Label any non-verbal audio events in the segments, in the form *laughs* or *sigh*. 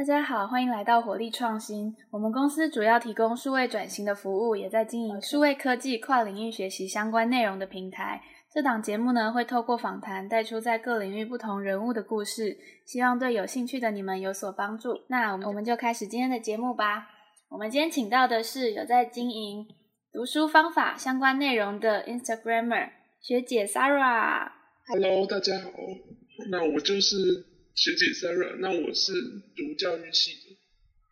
大家好，欢迎来到火力创新。我们公司主要提供数位转型的服务，也在经营数位科技跨领域学习相关内容的平台。这档节目呢，会透过访谈带出在各领域不同人物的故事，希望对有兴趣的你们有所帮助。那我们就开始今天的节目吧。我们今天请到的是有在经营读书方法相关内容的 Instagramer 学姐 Sarah。Hello，大家好。那我就是学姐 Sarah。那我是读教育系的。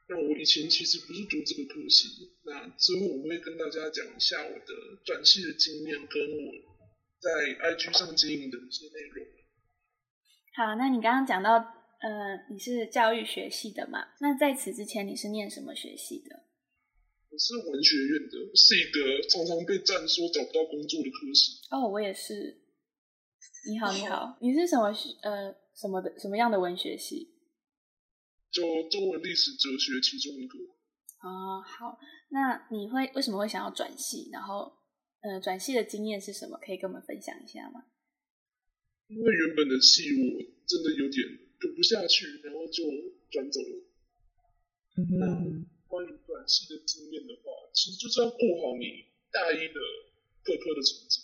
那我以前其实不是读这个科系。那之后我会跟大家讲一下我的转系的经验，跟我在 IG 上经营的一些内容。好，那你刚刚讲到，呃，你是教育学系的嘛？那在此之前你是念什么学系的？我是文学院的，是一个常常被赞说找不到工作的科系。哦，我也是。你好，你好，你是什么学呃什么的什么样的文学系？就中文历史哲学其中一个。哦，好，那你会为什么会想要转系？然后，呃，转系的经验是什么？可以跟我们分享一下吗？因为原本的系我真的有点读不下去，然后就转走了。那关于转系的经验的话，其实就是要过好你大一的各科的成绩。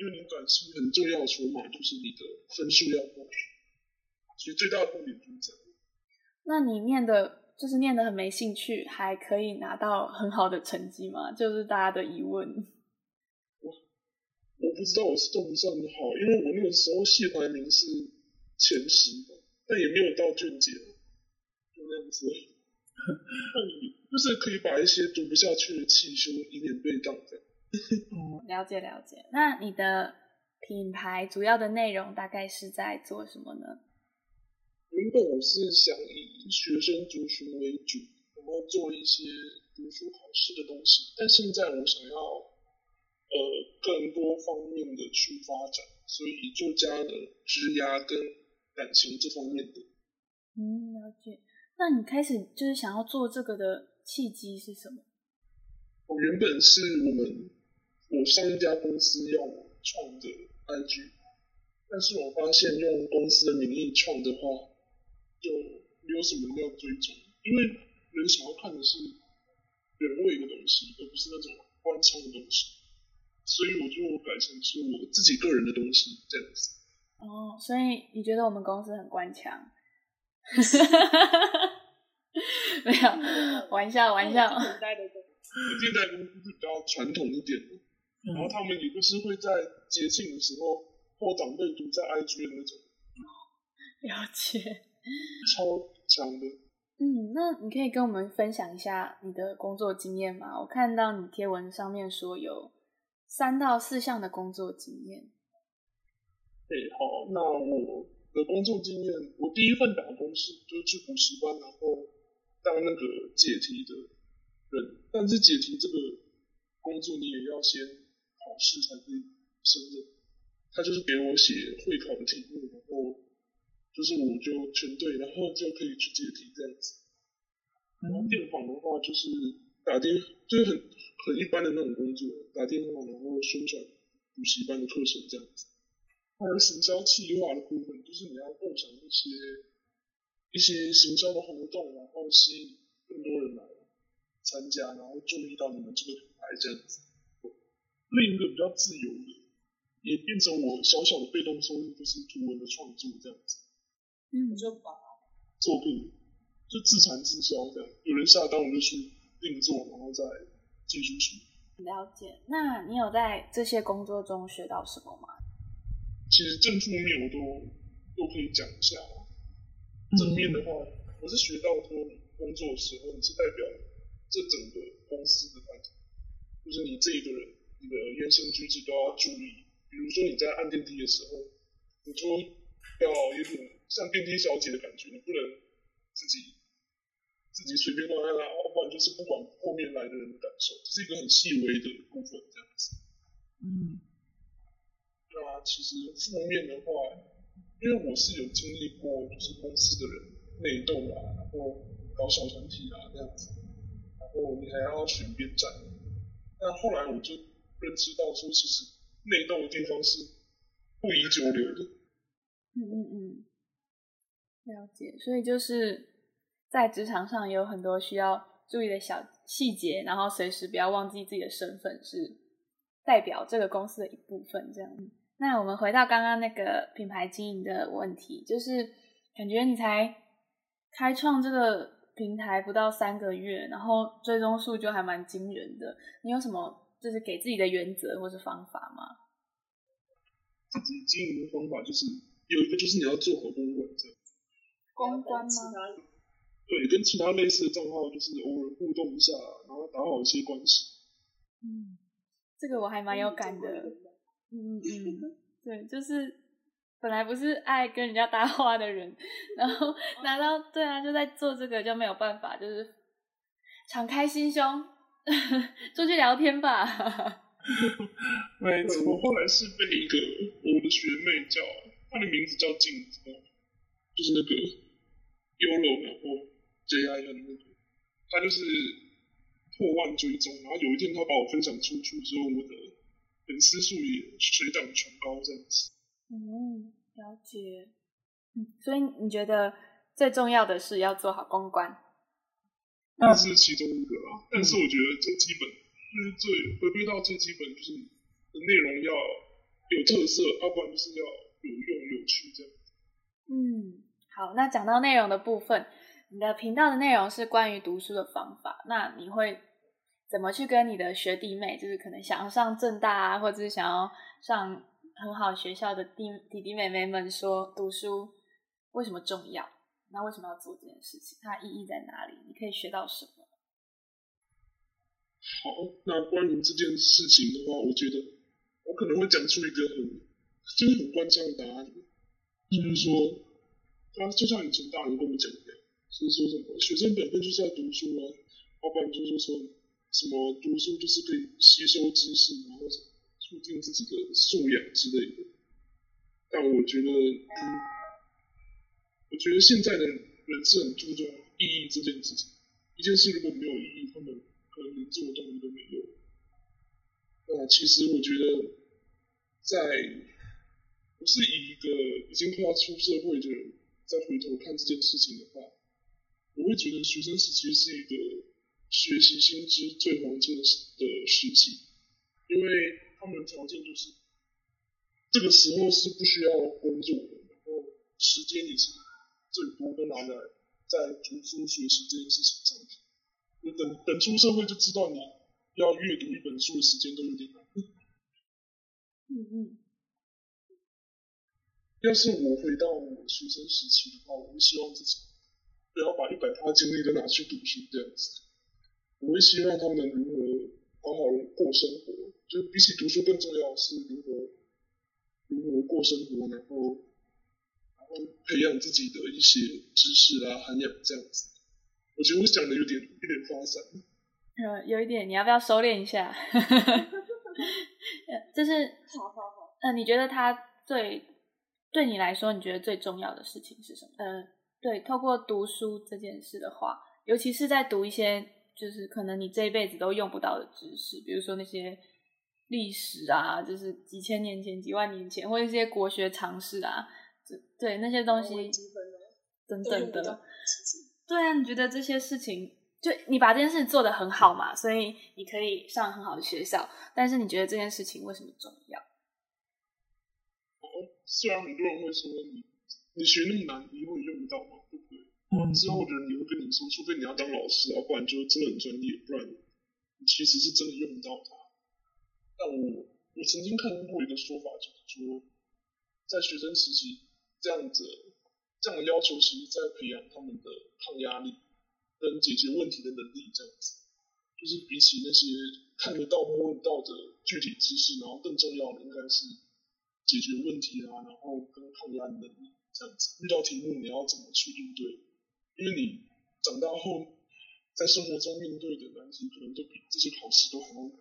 因为你转系很重要的筹码就是你的分数要过，所以最大的重点就是这样。那你念的，就是念的很没兴趣，还可以拿到很好的成绩吗？就是大家的疑问。我我不知道我是算不算好，因为我那个时候系排名是前十，但也没有到卷姐，就那样子。*laughs* 那你就是可以把一些读不下去的气修，以免被当这样。哦，*laughs* 了解了解。那你的品牌主要的内容大概是在做什么呢？原本我是想以学生族群为主，然后做一些读书考试的东西。但现在我想要呃更多方面的去发展，所以就加了职涯跟感情这方面的。嗯，了解。那你开始就是想要做这个的契机是什么？我原本是我们。我上一家公司要创的 IG，但是我发现用公司的名义创的话，就没有什么人要追踪，因为人想要看的是人味的东西，而不是那种官腔的东西，所以我就改成是我自己个人的东西这样子。哦，所以你觉得我们公司很官腔？*laughs* 没有，玩笑玩笑。现在的公司是比较传统一点的。然后他们也就是会在节庆的时候或长辈读在 IG 的那种，了解，超强的。嗯，那你可以跟我们分享一下你的工作经验吗？我看到你贴文上面说有三到四项的工作经验。哎，好，那我的工作经验，我第一份打工是就是去补习班，然后当那个解题的人，但是解题这个工作你也要先。考试才可以升的，他就是给我写会考的题目，然后就是我就全对，然后就可以去解题这样子。然后电访的话就是打电，就是很很一般的那种工作，打电话然后宣传补习班的课程这样子。还有行销企划的部分，就是你要共享一些一些行销的活动，然后吸引更多人来参加，然后注意到你们这个品牌这样子。另一个比较自由的，也变成我小小的被动收入，就是图文的创作这样子。嗯，就把作品就自产自销这样，有人下单我就去定做，然后再寄出去。了解。那你有在这些工作中学到什么吗？其实正负面我都都可以讲一下。正面的话，我是学到说，工作的时候你是代表这整个公司的团体，就是你这一个人。你的言行举止都要注意，比如说你在按电梯的时候，你就要有点像电梯小姐的感觉，你不能自己自己随便乱按啊，不然就是不管后面来的人的感受，这是一个很细微的部分，这样子。嗯。那其实负面的话，因为我是有经历过，就是公司的人内斗啊，然后搞小团体啊这样子，然后你还要选边站，那后来我就。认知到说，其实内斗的地方是不宜久留的。嗯嗯嗯，了解。所以就是在职场上也有很多需要注意的小细节，然后随时不要忘记自己的身份是代表这个公司的一部分。这样，那我们回到刚刚那个品牌经营的问题，就是感觉你才开创这个平台不到三个月，然后追踪数就还蛮惊人的。你有什么就是给自己的原则或是方法吗？自己经营的方法就是有一个，就是你要做好公关，这样。公关吗？对，跟其他类似的账号就是偶尔互动一下，然后打好一些关系。嗯，这个我还蛮有感的。嗯嗯嗯，对，就是本来不是爱跟人家搭话的人，然后拿到对啊，就在做这个就没有办法，就是敞开心胸 *laughs* 出去聊天吧。*laughs* 没错，我后来是被一个我的学妹叫，她的名字叫静子，就是那个 Uro，然后 JI 的那个，她就是破万追踪，然后有一天她把我分享出去之后，我的粉丝数也水涨船高这样子。嗯，了解。嗯，所以你觉得最重要的是要做好公关？那是其中一个啊，但是我觉得最基本。就是最回归到最基本，就是内容要有特色，要不然就是要有用、有趣这样。嗯，好，那讲到内容的部分，你的频道的内容是关于读书的方法，那你会怎么去跟你的学弟妹，就是可能想要上正大啊，或者是想要上很好学校的弟弟弟妹妹们说，读书为什么重要？那为什么要做这件事情？它意义在哪里？你可以学到什么？好，那关于这件事情的话，我觉得我可能会讲出一个很就是很官腔的答案，就是说，他就像以前大人跟我们讲的，就是说什么学生本分就是要读书啊，要不然就是说什么读书就是可以吸收知识，然后促进自己的素养之类的。但我觉得，觉得现在的人是很注重意义这件事情，一件事如果没有意义，他们。可能连做动力都没有。那其实我觉得，在不是以一个已经快要出社会的人再回头看这件事情的话，我会觉得学生时期是一个学习新知最黄金的的时期，因为他们的条件就是这个时候是不需要工作的，然后时间也是最多都拿来在读书学习这件事情上。你等等出社会就知道，你要阅读一本书的时间都有点难。嗯。嗯。要是我回到我学生时期的话，我会希望自己不要把一百趴精力都拿去读书这样子。我会希望他们如何好好过生活，就比起读书更重要是如何如何过生活，然后培养自己的一些知识啊涵养这样子。我觉得我讲的有点有点发散。呃，有一点，你要不要收敛一下？*laughs* 就是，好好好。呃，你觉得他最对你来说，你觉得最重要的事情是什么？呃，对，透过读书这件事的话，尤其是在读一些就是可能你这一辈子都用不到的知识，比如说那些历史啊，就是几千年前、几万年前，或者一些国学常识啊，对那些东西等等的。对啊，你觉得这些事情，就你把这件事做得很好嘛，所以你可以上很好的学校。但是你觉得这件事情为什么重要？哦，虽然很多人会说你你学那么难，以后也用不到嘛，对不对？嗯。之后的人也会跟你说，除非你要当老师啊，不然就真的很专业，不然你其实是真的用不到它。但我我曾经看过一个说法，就是说，在学生时期这样子。这样的要求其实在培养他们的抗压力跟解决问题的能力，这样子，就是比起那些看得到摸得到的具体知识，然后更重要的应该是解决问题啊，然后跟抗压的能力，这样子。遇到题目你要怎么去应对？因为你长大后在生活中面对的难题，可能都比这些考试都还要难。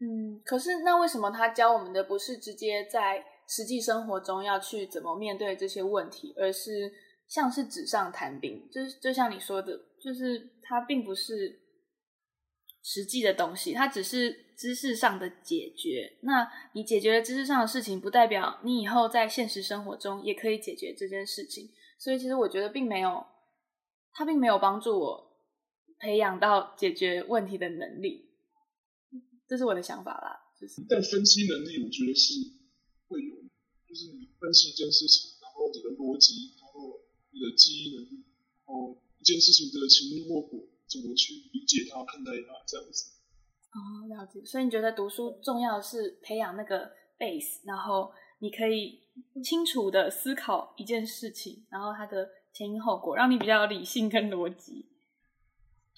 嗯，可是那为什么他教我们的不是直接在？实际生活中要去怎么面对这些问题，而是像是纸上谈兵，就是就像你说的，就是它并不是实际的东西，它只是知识上的解决。那你解决了知识上的事情，不代表你以后在现实生活中也可以解决这件事情。所以其实我觉得并没有它并没有帮助我培养到解决问题的能力，这是我的想法啦。就是，但分析能力我觉得是会有，就是你分析一件事情，然后你的逻辑，然后你的记忆能力，然后一件事情的前因后果，怎么去理解它、看待它，这样子。哦，了解。所以你觉得读书重要的是培养那个 base，然后你可以清楚的思考一件事情，然后它的前因后果，让你比较有理性跟逻辑。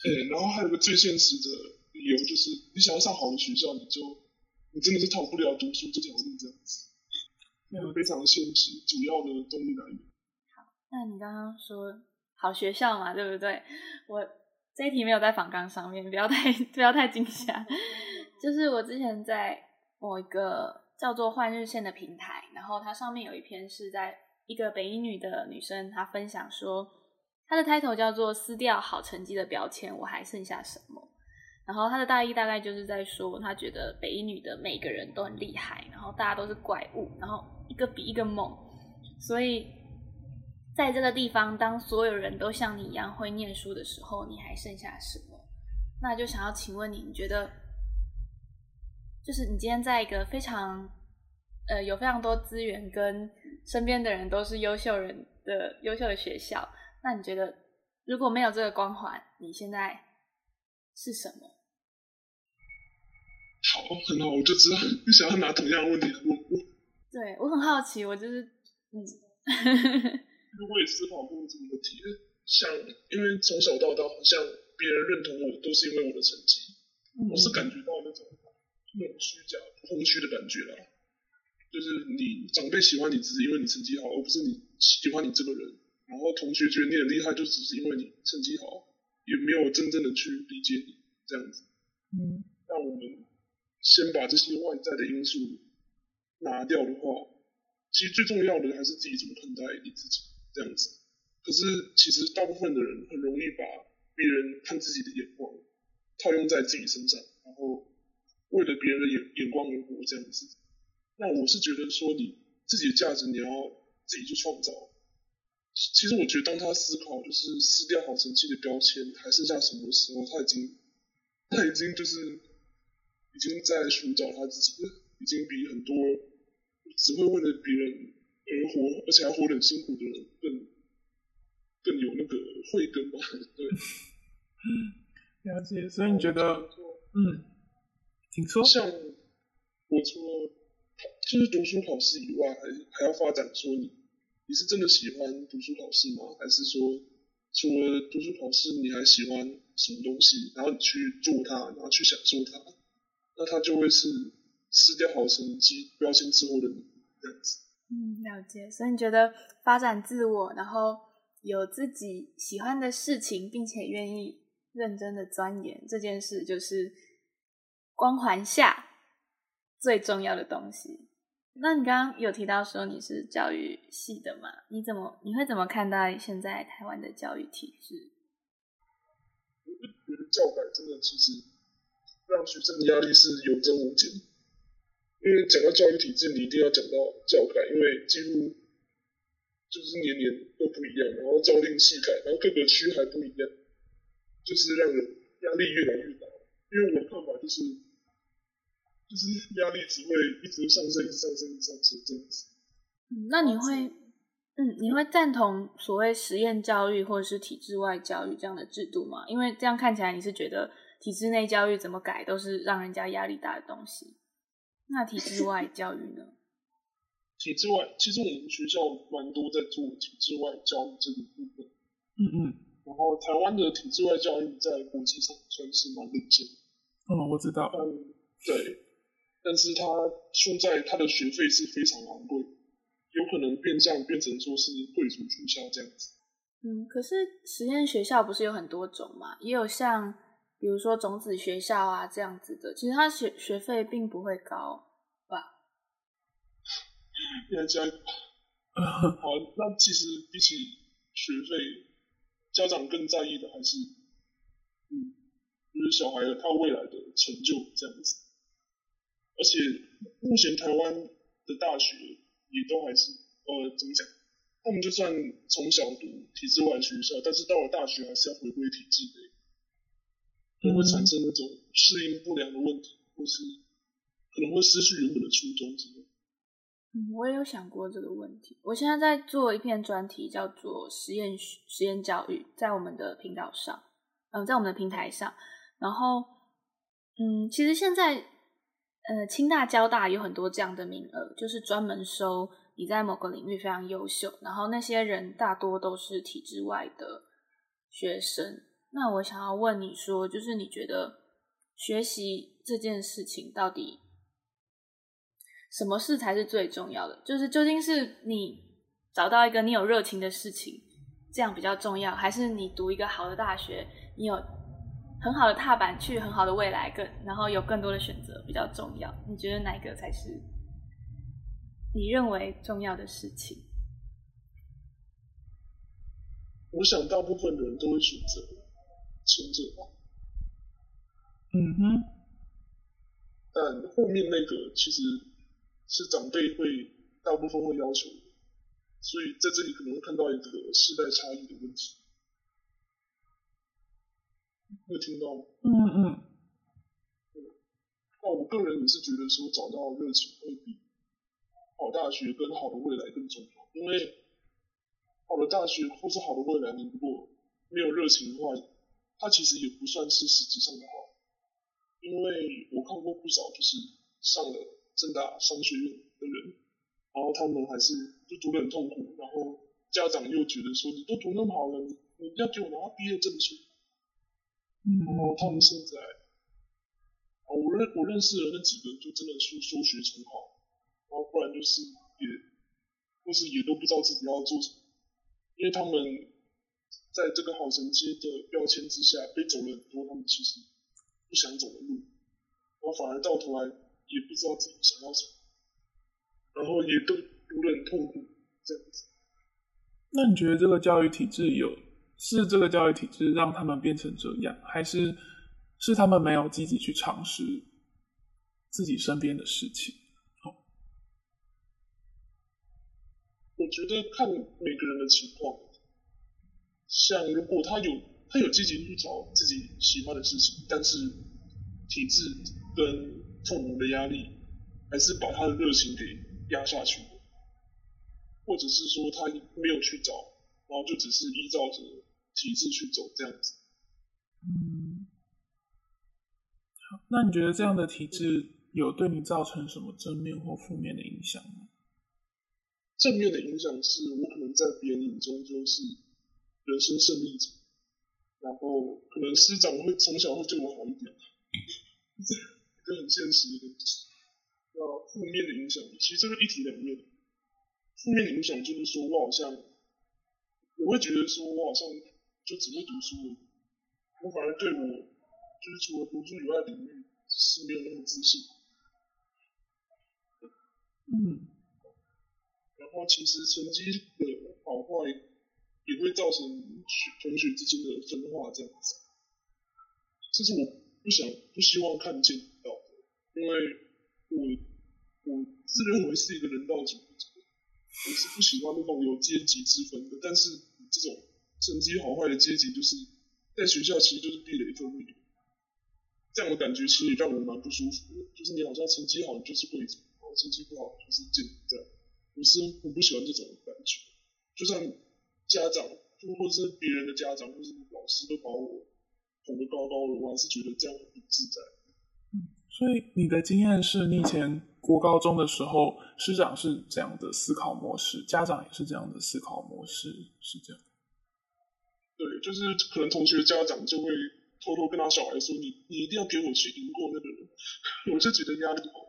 对，然后还有个最现实的理由，就是你想要上好的学校，你就你真的是逃不了读书这条路。那个非常现实，主要的动力来源。好，那你刚刚说好学校嘛，对不对？我。这一题没有在访纲上面，不要太不要太惊吓。*laughs* 就是我之前在某一个叫做“换日线”的平台，然后它上面有一篇是在一个北一女的女生，她分享说，她的 title 叫做“撕掉好成绩的标签，我还剩下什么”。然后她的大意大概就是在说，她觉得北一女的每个人都很厉害，然后大家都是怪物，然后一个比一个猛，所以。在这个地方，当所有人都像你一样会念书的时候，你还剩下什么？那就想要请问你，你觉得，就是你今天在一个非常，呃，有非常多资源跟身边的人都是优秀人的优秀的学校，那你觉得如果没有这个光环，你现在是什么？好，很好，我就知道你想要拿同样的问题问我。对我很好奇，我就是嗯。我也思考过这个问题，像因为从小到大，好像别人认同我都是因为我的成绩，我是感觉到那种那种虚假、空虚的感觉啦。就是你长辈喜欢你，只是因为你成绩好，而不是你喜欢你这个人。然后同学觉得你很厉害，就只是因为你成绩好，也没有真正的去理解你这样子。嗯，那我们先把这些外在的因素拿掉的话，其实最重要的还是自己怎么看待你自己。这样子，可是其实大部分的人很容易把别人看自己的眼光套用在自己身上，然后为了别人的眼眼光而活这样子。那我是觉得说，你自己的价值你要自己去创造。其实我觉得，当他思考就是撕掉好成绩的标签，还剩下什么的时候，他已经他已经就是已经在寻找他自己，已经比很多只会为了别人。而活，而且还活得很辛苦的人，更更有那个慧根吧？对，*laughs* 了解。所以你觉得，嗯，请说。像我除了就是读书考试以外，还还要发展说你你是真的喜欢读书考试吗？还是说除了读书考试，你还喜欢什么东西？然后你去做它，然后去享受它，那它就会是撕掉好成绩标签之后的你这样子。嗯，了解。所以你觉得发展自我，然后有自己喜欢的事情，并且愿意认真的钻研这件事，就是光环下最重要的东西。那你刚刚有提到说你是教育系的嘛？你怎么你会怎么看待现在台湾的教育体制？我觉得教改真的其实让学生的压力是有增无减。因为讲到教育体制，你一定要讲到教改，因为几乎就是年年都不一样，然后朝令夕改，然后各个区还不一样，就是让人压力越来越大。因为我的看法就是，就是压力只会一直上升，一直上升，一直上升这样子。那你会，嗯，你会赞同所谓实验教育或者是体制外教育这样的制度吗？因为这样看起来你是觉得体制内教育怎么改都是让人家压力大的东西。那体制外教育呢？*laughs* 体制外，其实我们学校蛮多在做体制外教育这个部分。嗯嗯。然后台湾的体制外教育在国际上算是蛮领先。嗯，我知道。嗯，对。但是它输在它的学费是非常昂贵，有可能变相变成说是贵族学校这样子。嗯，可是实验学校不是有很多种嘛？也有像。比如说种子学校啊这样子的，其实他学学费并不会高，吧？也这样。好，那其实比起学费，家长更在意的还是，嗯，就是小孩他未来的成就这样子。而且目前台湾的大学也都还是，呃，怎么讲？他们就算从小读体制外学校，但是到了大学还是要回归体制内，就会产生那种适应不良的问题，或是可能会失去原本的初衷之类。嗯，我也有想过这个问题。我现在在做一篇专题，叫做实验实验教育，在我们的频道上，嗯，在我们的平台上。然后，嗯，其实现在，呃，清大、交大有很多这样的名额，就是专门收你在某个领域非常优秀，然后那些人大多都是体制外的学生。那我想要问你说，就是你觉得学习这件事情到底？什么事才是最重要的？就是究竟是你找到一个你有热情的事情，这样比较重要，还是你读一个好的大学，你有很好的踏板去很好的未来，更然后有更多的选择比较重要？你觉得哪一个才是你认为重要的事情？我想大部分的人都会选择前者吧。嗯哼，但后面那个其实。是长辈会大部分会要求，所以在这里可能会看到一个世代差异的问题。会听到吗？嗯嗯。那我个人也是觉得说找到热情会比好大学跟好的未来更重要，因为好的大学或是好的未来，你如果没有热情的话，它其实也不算是实质上的好。因为我看过不少就是上了。正大商学院的人，然后他们还是就读得很痛苦，然后家长又觉得说你都读那么好了，你你要给我拿毕业证书。嗯，然后他们现在，啊，我认我认识的那几个就真的是数学成好，然后不然就是也，或是也都不知道自己要做什么，因为他们在这个好成绩的标签之下，被走了很多他们其实不想走的路，然后反而到头来。也不知道自己想要什么，然后也都读得很痛苦，这样子。那你觉得这个教育体制有是这个教育体制让他们变成这样，还是是他们没有积极去尝试自己身边的事情？我觉得看每个人的情况，像如果他有他有积极去找自己喜欢的事情，但是体制跟父母的压力，还是把他的热情给压下去，或者是说他没有去找，然后就只是依照着体制去走这样子。嗯，好，那你觉得这样的体制有对你造成什么正面或负面的影响吗？正面的影响是我可能在别人眼中就是人生胜利者，然后可能师长会从小会对我好一点。一个很现实的东西，那负面的影响，其实这个一体两面。负面的影响就是说我好像，我会觉得说我好像就只会读书，我反而对我就是除了读书以外领域是没有那么自信。嗯。然后其实成绩的好坏也会造成同学之间的分化，这样子。这是我不想、不希望看见到的。因为我我自认为是一个人道主义者，我是不喜欢那种有阶级之分的。但是这种成绩好坏的阶级，就是在学校其实就是壁垒分明，这样的感觉其实也让我蛮不舒服的。就是你好像成绩好就是贵族，然后成绩不好就是贱这样。我是我不喜欢这种感觉。就算家长，就或者是别人的家长，或是老师都把我捧得高高的，我还是觉得这样很不自在。所以你的经验是你以前国高中的时候，师长是这样的思考模式，家长也是这样的思考模式，是这样。对，就是可能同学家长就会偷偷跟他小孩说：“你你一定要给我去赢过那个人。*laughs* ”我就觉得压力好大。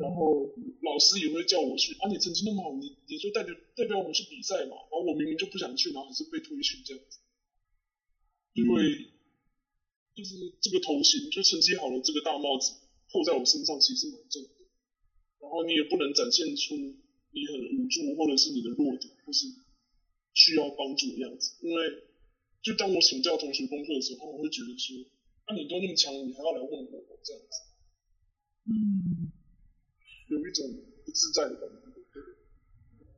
然后老师也会叫我去啊，你成绩那么好，你你就代表代表我们去比赛嘛。然后我明明就不想去，然后还是被推去这样子，因为。就是这个头衔，就成绩好了这个大帽子扣在我身上，其实蛮重的。然后你也不能展现出你很无助，或者是你的弱点，或是需要帮助的样子。因为就当我请教同学功课的时候，我会觉得说，啊，你都那么强，你还要来问我这样子，嗯，有一种不自在的感觉。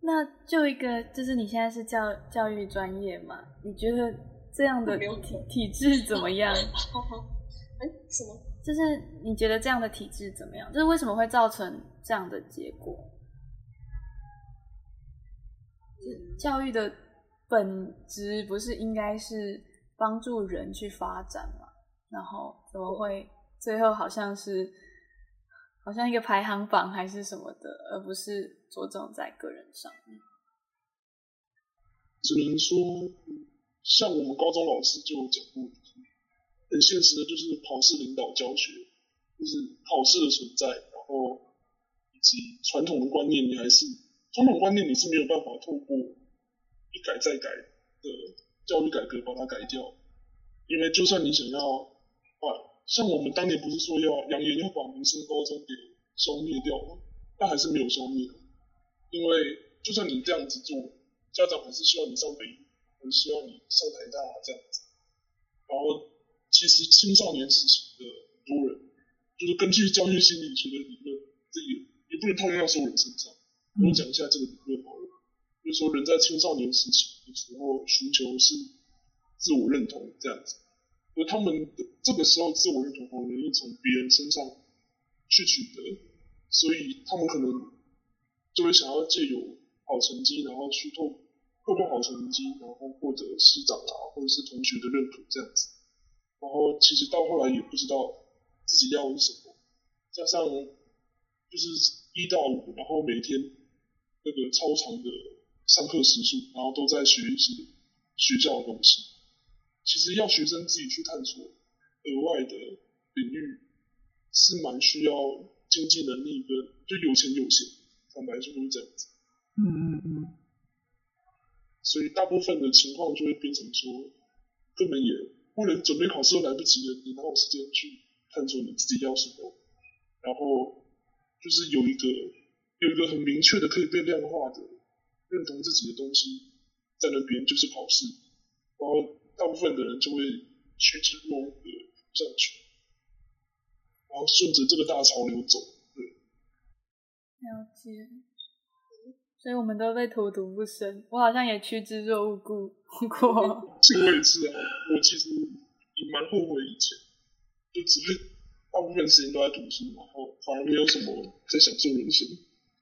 那就一个，就是你现在是教教育专业嘛？你觉得这样的体体制怎么样？*laughs* 哎，什么？就是你觉得这样的体制怎么样？就是为什么会造成这样的结果？教育的本质不是应该是帮助人去发展嘛？然后怎么会最后好像是好像一个排行榜还是什么的，而不是着重在个人上？只能说，像我们高中老师就讲过，很现实的就是考试领导教学，就是考试的存在，然后以及传统的观念，你还是传统观念你是没有办法透过一改再改的教育改革把它改掉，因为就算你想要换像我们当年不是说要扬言要把民生高中给消灭掉吗？但还是没有消灭，因为就算你这样子做。家长还是希望你上北还是希望你上台大这样子。然后，其实青少年时期的很多人，就是根据教育心理学的理论，这也也不能套用到所有人身上。我讲一下这个理论好了，就是说人在青少年时期的时候，寻求是自我认同这样子，而他们的这个时候自我认同很容易从别人身上去取得，所以他们可能就会想要借由好成绩，然后去透。透过好成绩，然后获得师长啊，或者是同学的认可这样子，然后其实到后来也不知道自己要什么，加上就是一到五，然后每天那个超长的上课时数，然后都在学一些学校的东西，其实要学生自己去探索额外的领域，是蛮需要经济能力跟就有钱有闲，坦白说是这样子。嗯嗯嗯。所以大部分的情况就会变成说，根本也为了准备考试都来不及了，你哪有时间去探索你自己要什么？然后就是有一个有一个很明确的可以被量化的认同自己的东西在那边，就是考试。然后大部分的人就会趋之若鹜的上去，然后顺着这个大潮流走。对，了解。所以我们都被荼毒不深，我好像也趋之若鹜过。这个我也是啊，我其实也蛮后悔以前，就只会大部分时间都在读书，然后反而没有什么在享受人生，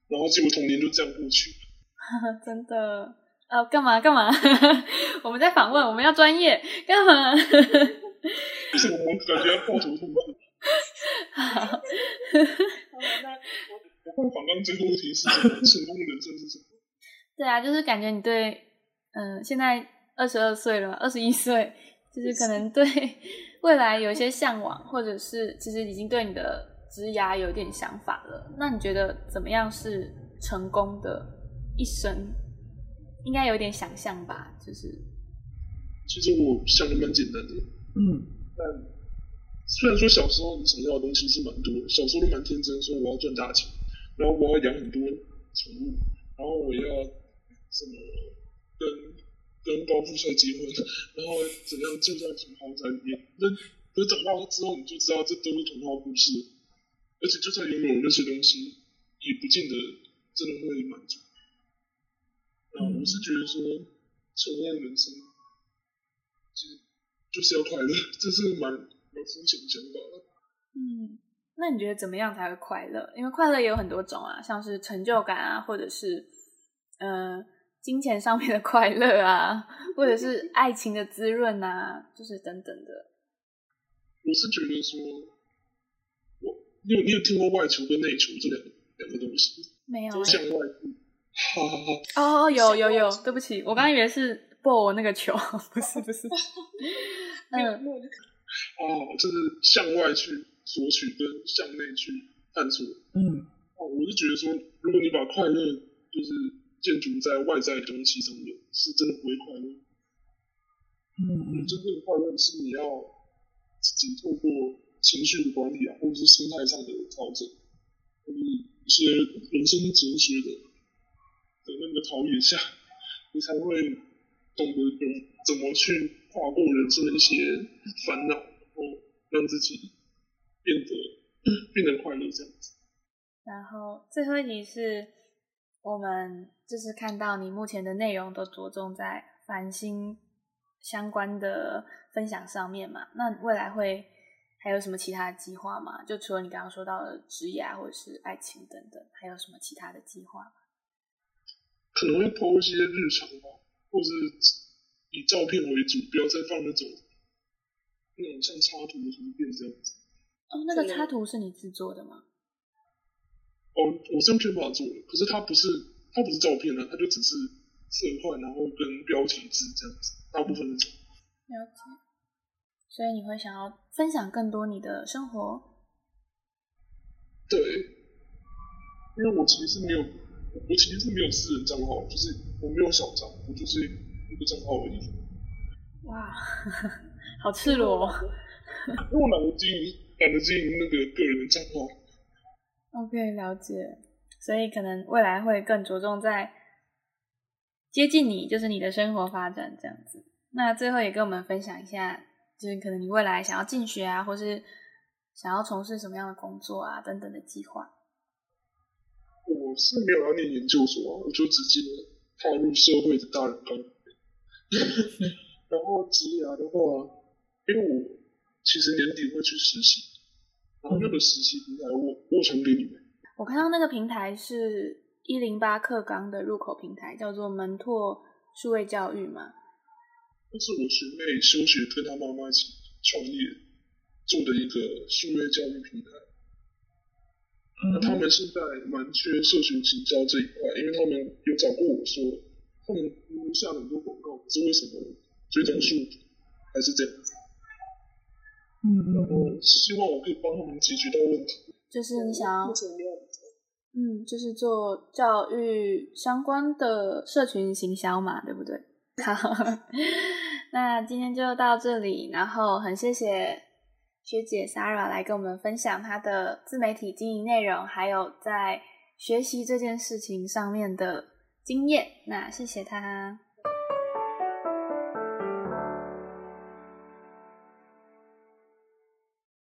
然后结果童年就这样过去。*laughs* 真的？呃，干嘛干嘛？*laughs* 我们在访问，我们要专业，干嘛？不是我们感觉要抱头痛哭。*laughs* 好，那我。我反刚最后一题是成功的人生是什么？*laughs* 对啊，就是感觉你对，嗯，现在二十二岁了，二十一岁，就是可能对未来有一些向往，或者是其实已经对你的职涯有点想法了。那你觉得怎么样是成功的一生？应该有点想象吧？就是，其实我想的蛮简单的，嗯，但虽然说小时候你想要的东西是蛮多，小时候都蛮天真，说我要赚大钱。然后我要养很多宠物，然后我要什么跟跟高富帅结婚，*laughs* 然后怎样住在什么豪宅里面。那可长大之后你就知道这都是童话故事，而且就算拥有那些东西，也不见得真的会满足。啊，我是觉得说成功的人生，其实就是要快乐，这是蛮蛮肤浅的想法。嗯。那你觉得怎么样才会快乐？因为快乐也有很多种啊，像是成就感啊，或者是嗯金钱上面的快乐啊，或者是爱情的滋润啊，就是等等的。我是觉得说，我你有你有听过外求跟内求这两两个东西？没有。向外。哈哈哈。哦，有有有，对不起，我刚刚以为是握那个球，不是不是。*laughs* 嗯。哦，就是向外去。索取跟向内去探索，嗯，哦，我是觉得说，如果你把快乐就是建筑在外在的东西上面，是真的不会快乐。嗯，真正的快乐是你要自己透过情绪的管理啊，或者是心态上的调整，或者一些人生哲学的的那个陶冶下，你才会懂得怎怎么去跨过人生的一些烦恼，然后让自己。变得变得快乐这样子。然后最后一题是，我们就是看到你目前的内容都着重在繁星相关的分享上面嘛？那未来会还有什么其他的计划吗？就除了你刚刚说到的职业或者是爱情等等，还有什么其他的计划吗？可能会 po 一些日常吧，或是以照片为主，不要再放那种那种像插图的图片这样子。哦，那个插图是你制作的吗？哦，我是用卷发做的，可是它不是它不是照片啊，它就只是色块，然后跟标题字这样子，大部分是这样。了解。所以你会想要分享更多你的生活？对，因为我其实没有，我其实是没有私人账号，就是我没有小账，我就是一个账号而已。哇，好赤裸哦。*laughs* 因为我懒得经营，懒得经营那个个人的账号。OK，了解。所以可能未来会更着重在接近你，就是你的生活发展这样子。那最后也跟我们分享一下，就是可能你未来想要进学啊，或是想要从事什么样的工作啊等等的计划。我是没有要念研究所啊，我就直接踏入社会的大人纲。*laughs* 然后职涯的话，因为我其实年底会去实习，然后那个实习平台我我传给你们。我看到那个平台是一零八课纲的入口平台，叫做门拓数位教育嘛。那是我学妹休学跟她妈妈一起创业做的一个数位教育平台。那他们现在蛮缺社群行销这一块，因为他们有找过我说，他们下很多广告，可是为什么追踪数还是这样子？嗯然后希望我可以帮他们解决到问题。就是你想要嗯，就是做教育相关的社群行销嘛，对不对？*laughs* 好，那今天就到这里，然后很谢谢学姐 Sara 来跟我们分享她的自媒体经营内容，还有在学习这件事情上面的经验。那谢谢她。